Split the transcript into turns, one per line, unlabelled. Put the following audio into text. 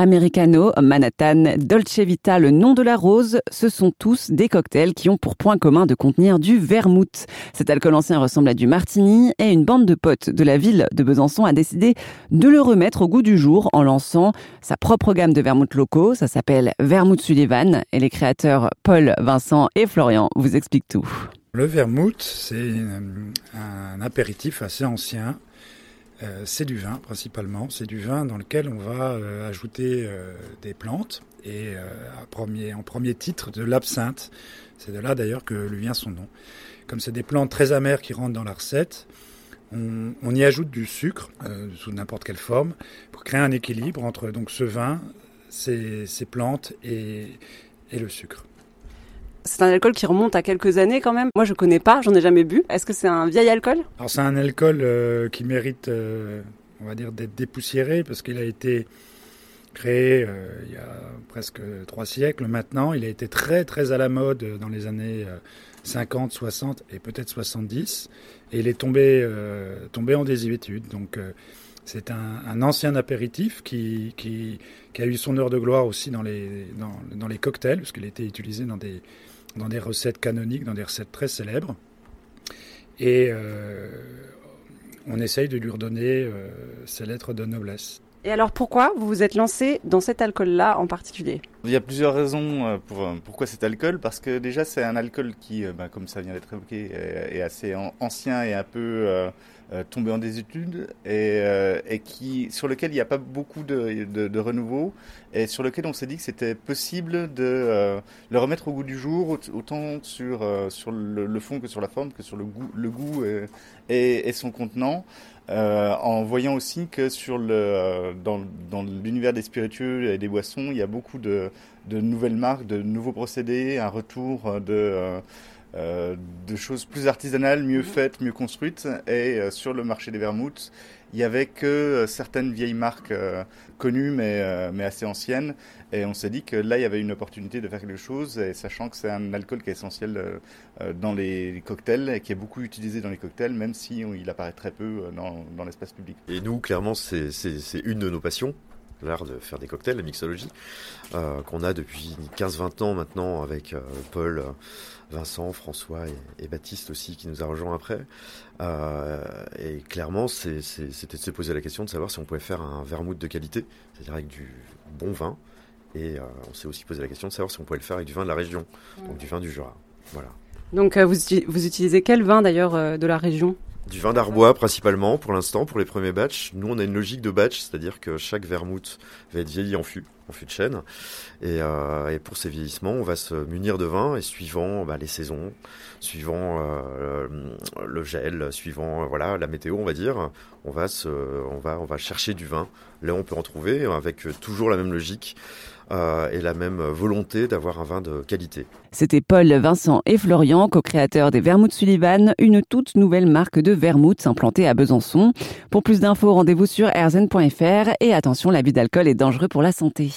Americano, Manhattan, Dolce Vita, le nom de la rose, ce sont tous des cocktails qui ont pour point commun de contenir du vermouth. Cet alcool ancien ressemble à du martini et une bande de potes de la ville de Besançon a décidé de le remettre au goût du jour en lançant sa propre gamme de vermouth locaux. Ça s'appelle Vermouth Sullivan et les créateurs Paul, Vincent et Florian vous expliquent tout.
Le vermouth, c'est un apéritif assez ancien euh, c'est du vin principalement. C'est du vin dans lequel on va euh, ajouter euh, des plantes et en premier titre de l'absinthe. C'est de là d'ailleurs que lui vient son nom. Comme c'est des plantes très amères qui rentrent dans la recette, on, y ajoute du sucre sous n'importe quelle forme pour créer un équilibre entre donc ce vin, ces, plantes et le sucre.
C'est un alcool qui remonte à quelques années quand même. Moi, je connais pas, j'en ai jamais bu. Est-ce que c'est un vieil alcool?
Alors, c'est un alcool euh, qui mérite, euh, on va dire, d'être dépoussiéré parce qu'il a été créé euh, il y a presque trois siècles maintenant. Il a été très, très à la mode dans les années 50, 60 et peut-être 70. Et il est tombé, tombé en désuétude. Donc, c'est un, ancien apéritif qui, a eu son heure de gloire aussi dans les, cocktails, parce qu'il été utilisé dans des, dans des recettes canoniques, dans des recettes très célèbres. Et euh, on essaye de lui redonner euh, ses lettres de noblesse.
Et alors pourquoi vous vous êtes lancé dans cet alcool-là en particulier?
Il y a plusieurs raisons euh, pour pourquoi cet alcool. Parce que déjà c'est un alcool qui, bah, comme ça vient d'être évoqué, est, assez ancien et un peu tombé en désuétude et, qui, sur lequel il n'y a pas beaucoup de, renouveau et sur lequel on s'est dit que c'était possible de le remettre au goût du jour, autant sur, sur le, fond que sur la forme, que sur le goût, le goût et, son contenant. Euh, en voyant aussi que sur le, euh, dans, dans l'univers des spiritueux et des boissons, il y a beaucoup de, de nouvelles marques, de nouveaux procédés, un retour de, euh, de choses plus artisanales, mieux faites, mieux construites. Et sur le marché des vermouths, il y avait que certaines vieilles marques connues mais, mais assez anciennes. Et on s'est dit que là, il y avait une opportunité de faire quelque chose, et sachant que c'est un alcool qui est essentiel dans les cocktails et qui est beaucoup utilisé dans les cocktails, même si il apparaît très peu dans, dans l'espace public.
Et nous, clairement, c'est une de nos passions l'art de faire des cocktails, la mixologie, euh, qu'on a depuis 15-20 ans maintenant avec euh, Paul, Vincent, François et, Baptiste aussi qui nous a rejoint après. Euh, et clairement, c'était de se poser la question de savoir si on pouvait faire un vermouth de qualité, c'est-à-dire avec du bon vin. Et on s'est aussi posé la question de savoir si on pouvait le faire avec du vin de la région, donc du vin du Jura. Voilà.
Donc vous, vous utilisez quel vin d'ailleurs de la région?
Du vin d'Arbois principalement pour l'instant, pour les premiers batchs. Nous, on a une logique de batch, c'est-à-dire que chaque vermouth va être vieilli en fût, en fût de chêne. Et, euh, et, pour ces vieillissements, on va se munir de vin et suivant bah, les saisons, suivant euh, le gel, suivant euh, voilà la météo, on va dire, on va se, on va, on va chercher du vin. Là, on peut en trouver avec toujours la même logique. Euh, et la même volonté d'avoir un vin de qualité.
C'était Paul, Vincent et Florian, co-créateurs des Vermouth Sullivan, une toute nouvelle marque de vermouth implantée à Besançon. Pour plus d'infos, rendez-vous sur erzen.fr et attention, l'abus d'alcool est dangereux pour la santé.